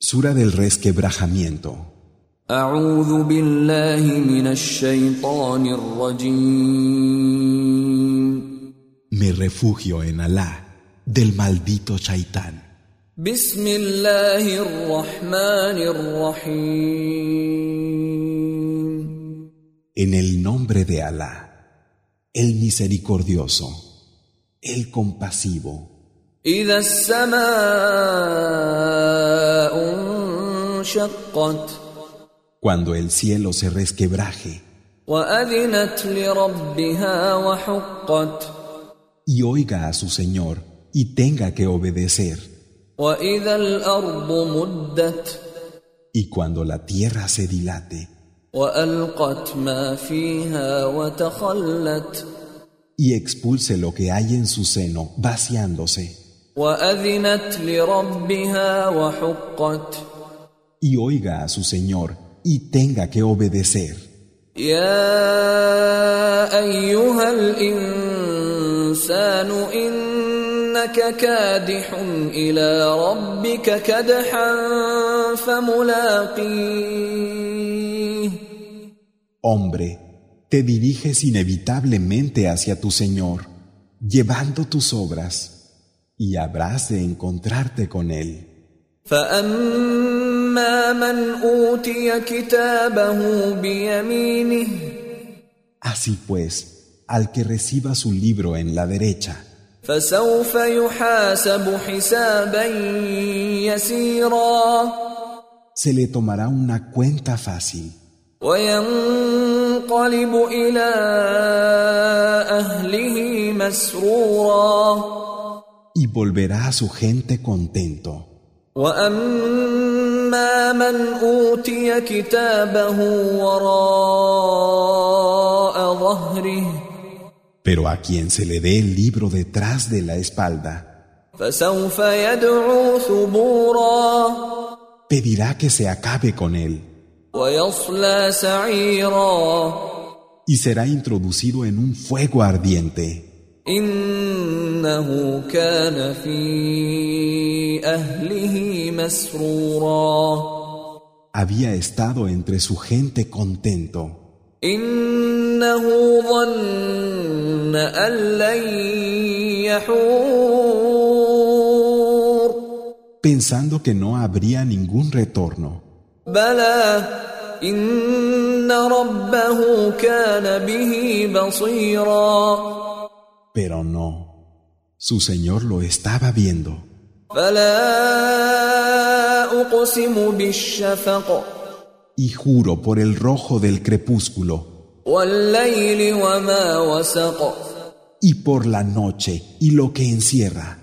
Sura del resquebrajamiento. Me refugio en Alá del maldito Shaitán. En el nombre de Alá, el misericordioso, el compasivo. إذا السماء انشقت Cuando el cielo se resquebraje وأذنت لربها وحقت y oiga a su Señor y tenga que obedecer. وإذا الأرض مدت Y cuando la tierra se dilate وألقت ما فيها وتخلت y expulse lo que hay en su seno, vaciándose, وأذنت لربها وحقت y oiga a su Señor y tenga que obedecer. يا أيها الإنسان إنك كادح إلى ربك كدحا فملاقيه Hombre, te diriges inevitablemente hacia tu Señor, llevando tus obras, y habrás de encontrarte con él. Así pues, al que reciba su libro en la derecha, se le tomará una cuenta fácil y volverá a su gente contento. وأما من أوتي كتابه وراء ظهره Pero a quien se le dé el libro detrás de la espalda, فسوف يدعو ثبورا pedirá que se acabe con él ويصلى سعيرا y será introducido en un fuego ardiente. إنه كان في أهله مسرورا Había estado entre su gente contento. إنه ظن أن لن يحور pensando que no habría ningún retorno. بلى إن ربه كان به بصيرا Pero no, Su Señor lo estaba viendo. Y juro por el rojo del crepúsculo. Y por la noche y lo que encierra.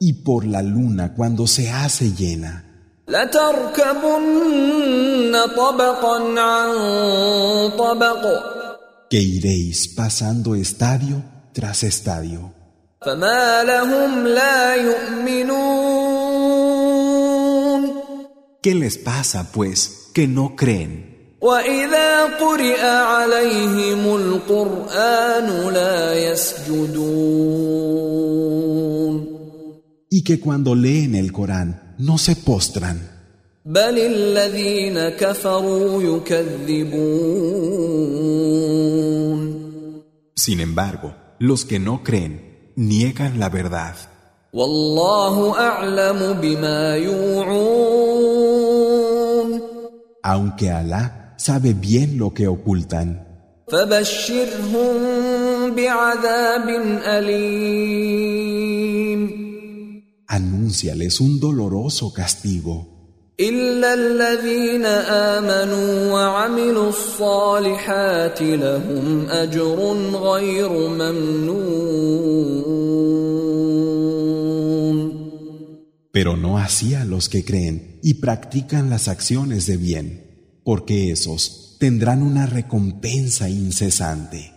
Y por la luna cuando se hace llena que iréis pasando estadio tras estadio. فما لهم لا يؤمنون ¿Qué les pasa, pues, que no creen? وإذا قرئ عليهم القرآن لا يسجدون Y que cuando leen el Corán no se postran, بل الذين كفروا يكذبون sin embargo, los que no creen niegan la verdad. والله أعلم بما يوعون Aunque Alá sabe bien lo que ocultan, فبشرهم بعذاب أليم anúnciales un doloroso castigo. إلا الذين آمنوا وعملوا الصالحات لهم أجر غير ممنون Pero no así a los que creen y practican las acciones de bien, porque esos tendrán una recompensa incesante.